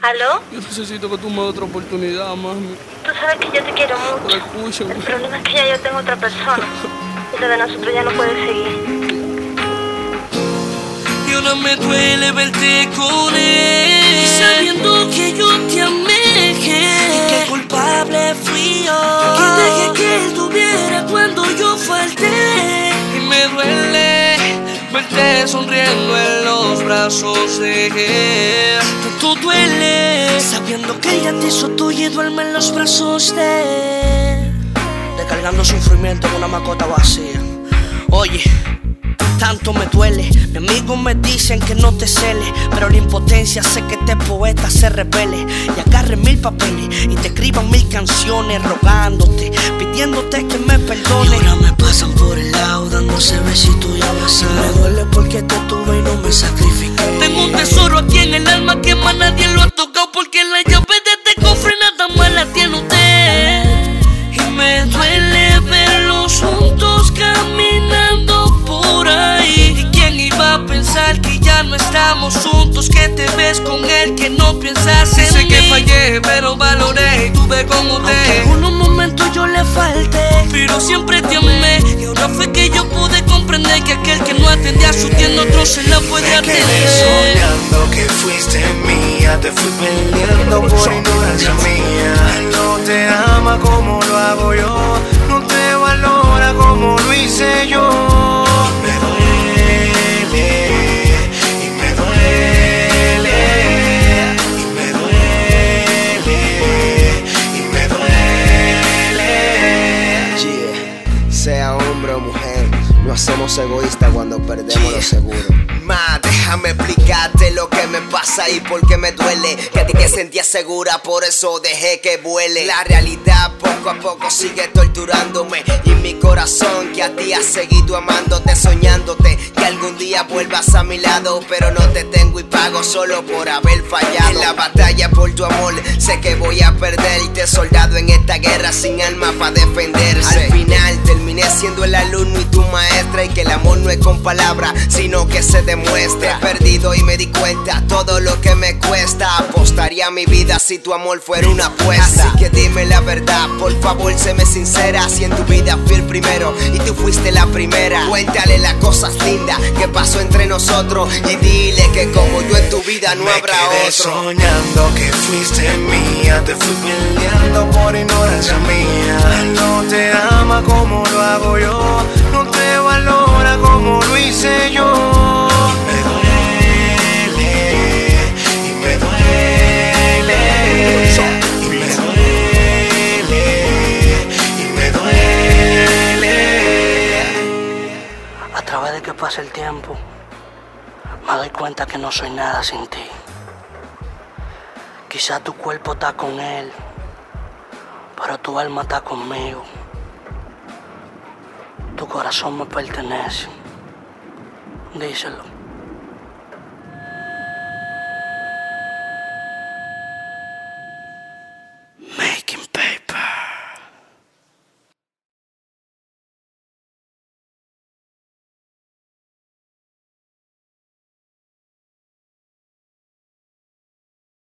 ¿Aló? Yo necesito que tú me des otra oportunidad, mami. Tú sabes que yo te quiero Pero mucho. escúchame. El problema es que ya yo tengo otra persona. Esa de nosotros ya no puede seguir. Y ahora me duele verte con él. Sabiendo que yo te amé. Y que culpable fui yo. Que dejé que él tuviera cuando yo falté. Y me duele verte sonriendo en los brazos de él. Duele. Sabiendo que ella te hizo tuya y duerme en los brazos de. Descargando sufrimiento en una macota vacía. Oye. Tanto me duele, mis amigos me dicen que no te cele, pero la impotencia hace que este poeta se revele y agarre mil papeles y te escriban mil canciones rogándote, pidiéndote que me perdone. Y ahora me pasan por el lado dándose besitos y abrazando. Estamos juntos? Que te ves con él, que no piensas en Sé mí. que fallé, pero valoré y tuve Aunque usted. en unos momentos yo le falté, pero siempre te amé. Y ahora fue que yo pude comprender que aquel que no atendía a su tienda, otro se la puede Me quedé atender. soñando que fuiste mía, te fui perdiendo Sea hombre o mujer, no hacemos egoístas cuando perdemos lo seguro. Ma, déjame explicarte lo que me pasa y por qué me duele. Que a ti te sentías segura, por eso dejé que vuele. La realidad poco a poco sigue torturándome. Y mi corazón que a ti ha seguido amándote, soñándote. Que algún día vuelvas a mi lado, pero no te tengo y pago solo por haber fallado. En la batalla por tu amor, sé que voy a perderte. Soldado en esta guerra sin alma para defenderse. Siendo el alumno y tu maestra. Y que el amor no es con palabras, sino que se demuestra. He perdido y me di cuenta todo lo que me cuesta. Apostaría mi vida si tu amor fuera una apuesta. Así que dime la verdad, por favor, séme sincera. Si en tu vida fui el primero y tú fuiste la primera. Cuéntale las cosas lindas que pasó entre nosotros. Y dile que como yo en tu vida no Me habrá quedé otro. soñando que fuiste mía, te fui peleando por ignorancia pasa el tiempo, me doy cuenta que no soy nada sin ti. Quizá tu cuerpo está con él, pero tu alma está conmigo. Tu corazón me pertenece. Díselo.